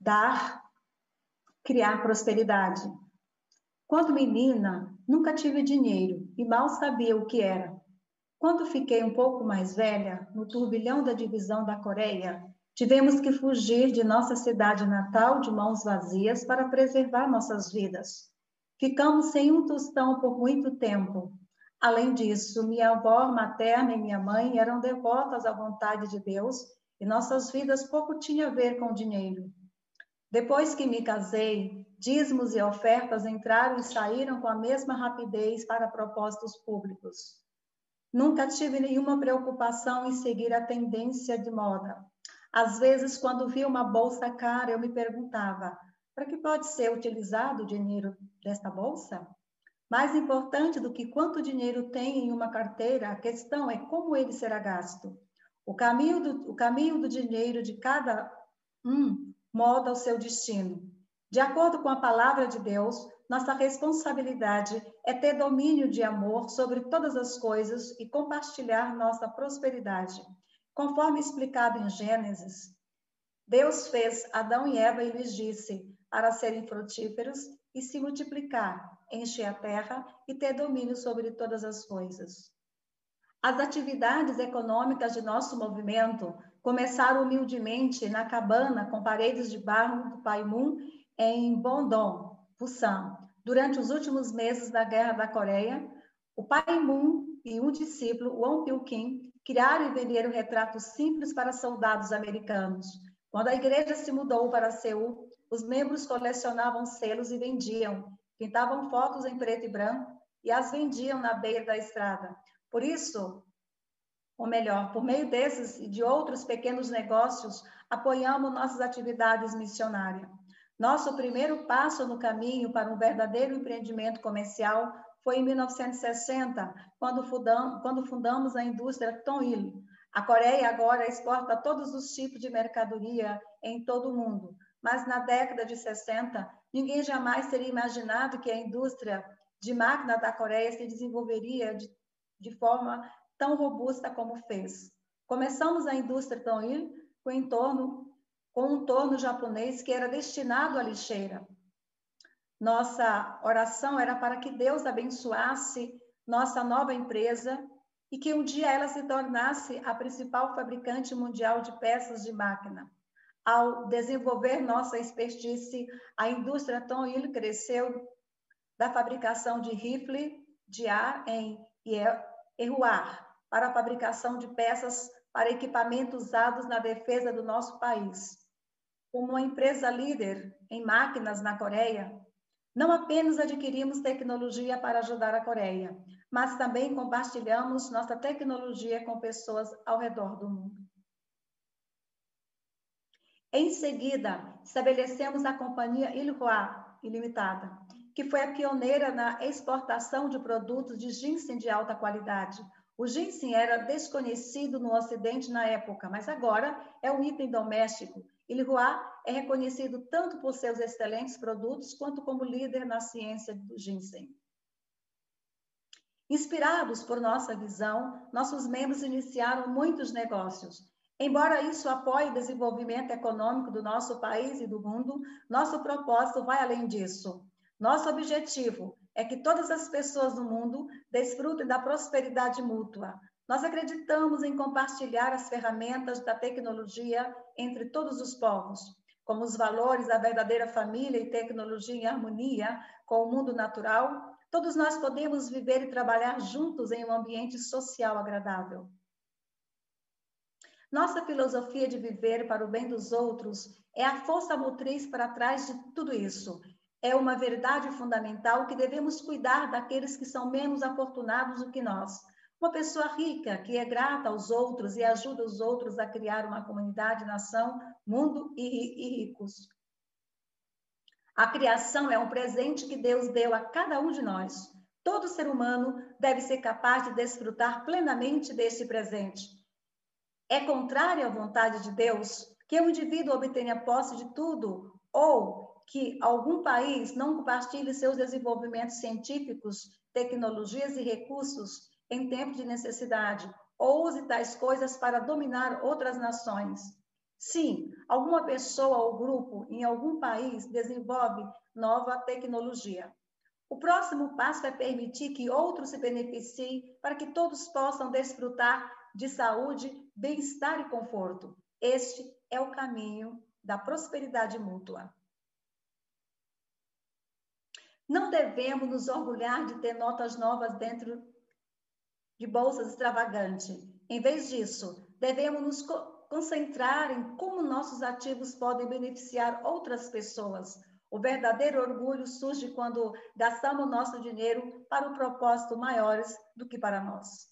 dar, criar prosperidade. Quando menina, nunca tive dinheiro e mal sabia o que era. Quando fiquei um pouco mais velha, no turbilhão da divisão da Coreia, tivemos que fugir de nossa cidade natal de mãos vazias para preservar nossas vidas. Ficamos sem um tostão por muito tempo. Além disso, minha avó materna e minha mãe eram devotas à vontade de Deus e nossas vidas pouco tinham a ver com dinheiro. Depois que me casei, dízimos e ofertas entraram e saíram com a mesma rapidez para propósitos públicos. Nunca tive nenhuma preocupação em seguir a tendência de moda. Às vezes, quando via uma bolsa cara, eu me perguntava: para que pode ser utilizado o dinheiro desta bolsa? Mais importante do que quanto dinheiro tem em uma carteira, a questão é como ele será gasto. O caminho do, o caminho do dinheiro de cada um molda o seu destino. De acordo com a palavra de Deus, nossa responsabilidade é ter domínio de amor sobre todas as coisas e compartilhar nossa prosperidade. Conforme explicado em Gênesis, Deus fez Adão e Eva e lhes disse: para serem frutíferos e se multiplicar, encher a terra e ter domínio sobre todas as coisas. As atividades econômicas de nosso movimento começaram humildemente na cabana com paredes de barro do Pai Moon em Bondon, Busan. Durante os últimos meses da Guerra da Coreia, o Pai Moon e um discípulo, Won Pil-kim, criaram e venderam retratos simples para soldados americanos. Quando a igreja se mudou para Seul, os membros colecionavam selos e vendiam, pintavam fotos em preto e branco e as vendiam na beira da estrada. Por isso, ou melhor, por meio desses e de outros pequenos negócios, apoiamos nossas atividades missionárias. Nosso primeiro passo no caminho para um verdadeiro empreendimento comercial foi em 1960, quando fundamos, quando fundamos a indústria Tonil. A Coreia agora exporta todos os tipos de mercadoria em todo o mundo, mas na década de 60, ninguém jamais teria imaginado que a indústria de máquina da Coreia se desenvolveria de, de forma tão robusta como fez. Começamos a indústria Tonil com, entorno, com um torno japonês que era destinado à lixeira. Nossa oração era para que Deus abençoasse nossa nova empresa e que um dia ela se tornasse a principal fabricante mundial de peças de máquina. Ao desenvolver nossa expertise, a indústria Tonil cresceu da fabricação de rifle de ar em Erruar para a fabricação de peças para equipamentos usados na defesa do nosso país. Como uma empresa líder em máquinas na Coreia, não apenas adquirimos tecnologia para ajudar a Coreia, mas também compartilhamos nossa tecnologia com pessoas ao redor do mundo. Em seguida, estabelecemos a companhia Ilhua Ilimitada, que foi a pioneira na exportação de produtos de ginseng de alta qualidade. O ginseng era desconhecido no Ocidente na época, mas agora é um item doméstico. Ilhua é reconhecido tanto por seus excelentes produtos quanto como líder na ciência do ginseng. Inspirados por nossa visão, nossos membros iniciaram muitos negócios, Embora isso apoie o desenvolvimento econômico do nosso país e do mundo, nosso propósito vai além disso. Nosso objetivo é que todas as pessoas do mundo desfrutem da prosperidade mútua. Nós acreditamos em compartilhar as ferramentas da tecnologia entre todos os povos, como os valores da verdadeira família e tecnologia em harmonia com o mundo natural. Todos nós podemos viver e trabalhar juntos em um ambiente social agradável. Nossa filosofia de viver para o bem dos outros é a força motriz para trás de tudo isso. É uma verdade fundamental que devemos cuidar daqueles que são menos afortunados do que nós. Uma pessoa rica que é grata aos outros e ajuda os outros a criar uma comunidade, nação, mundo e, e ricos. A criação é um presente que Deus deu a cada um de nós. Todo ser humano deve ser capaz de desfrutar plenamente deste presente é contrária à vontade de Deus que o indivíduo obtenha posse de tudo ou que algum país não compartilhe seus desenvolvimentos científicos, tecnologias e recursos em tempo de necessidade ou use tais coisas para dominar outras nações. Sim, alguma pessoa ou grupo em algum país desenvolve nova tecnologia. O próximo passo é permitir que outros se beneficiem para que todos possam desfrutar de saúde, bem-estar e conforto. Este é o caminho da prosperidade mútua. Não devemos nos orgulhar de ter notas novas dentro de bolsas extravagantes. Em vez disso, devemos nos concentrar em como nossos ativos podem beneficiar outras pessoas. O verdadeiro orgulho surge quando gastamos nosso dinheiro para um propósito maiores do que para nós.